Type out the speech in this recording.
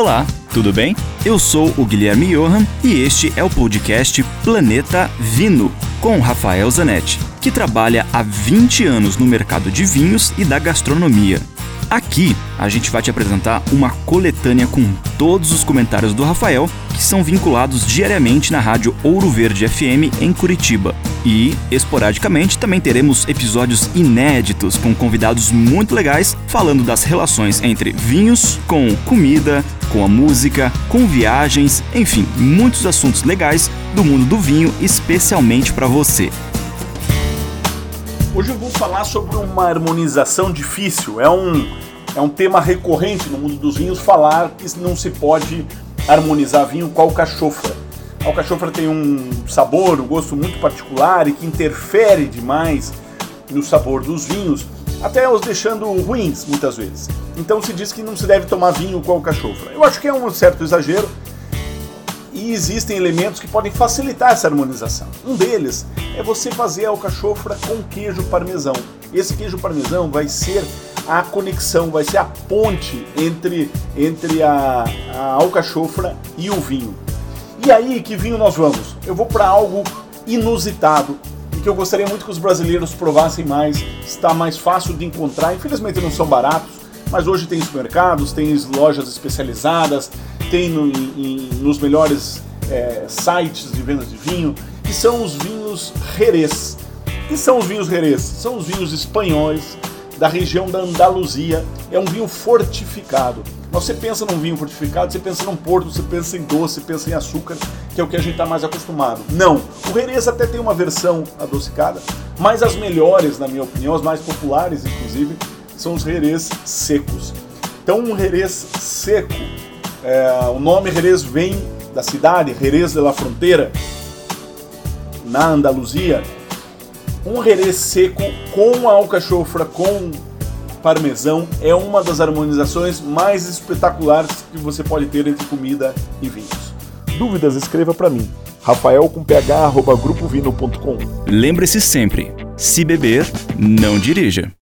Olá, tudo bem? Eu sou o Guilherme Johan e este é o podcast Planeta Vino, com Rafael Zanetti, que trabalha há 20 anos no mercado de vinhos e da gastronomia. Aqui a gente vai te apresentar uma coletânea com todos os comentários do Rafael que são vinculados diariamente na rádio Ouro Verde FM em Curitiba. E, esporadicamente, também teremos episódios inéditos com convidados muito legais falando das relações entre vinhos com comida, com a música, com viagens, enfim, muitos assuntos legais do mundo do vinho, especialmente para você. Hoje eu vou falar sobre uma harmonização difícil. É um, é um tema recorrente no mundo dos vinhos falar que não se pode harmonizar vinho com alcachofra. A alcachofra tem um sabor, um gosto muito particular e que interfere demais no sabor dos vinhos, até os deixando ruins muitas vezes. Então se diz que não se deve tomar vinho com alcachofra. Eu acho que é um certo exagero, e existem elementos que podem facilitar essa harmonização. Um deles é você fazer a alcachofra com queijo parmesão. Esse queijo parmesão vai ser a conexão, vai ser a ponte entre, entre a, a alcachofra e o vinho. E aí, que vinho nós vamos? Eu vou para algo inusitado e que eu gostaria muito que os brasileiros provassem mais. Está mais fácil de encontrar, infelizmente não são baratos, mas hoje tem supermercados, tem lojas especializadas, tem no, em, nos melhores é, sites de vendas de vinho, que são os vinhos Jerez. que são os vinhos Jerez? São os vinhos espanhóis da região da Andaluzia. É um vinho fortificado. Você pensa num vinho fortificado, você pensa num porto, você pensa em doce, você pensa em açúcar, que é o que a gente está mais acostumado. Não. O Jerez até tem uma versão adocicada, mas as melhores, na minha opinião, as mais populares, inclusive, são os Jerez secos. Então, um Jerez seco é, o nome Jerez vem da cidade, Jerez de la Fronteira, na Andaluzia. Um Jerez seco com alcachofra, com parmesão, é uma das harmonizações mais espetaculares que você pode ter entre comida e vinhos. Dúvidas, escreva para mim. Rafael com ph, arroba grupovino.com. Lembre-se sempre, se beber, não dirija.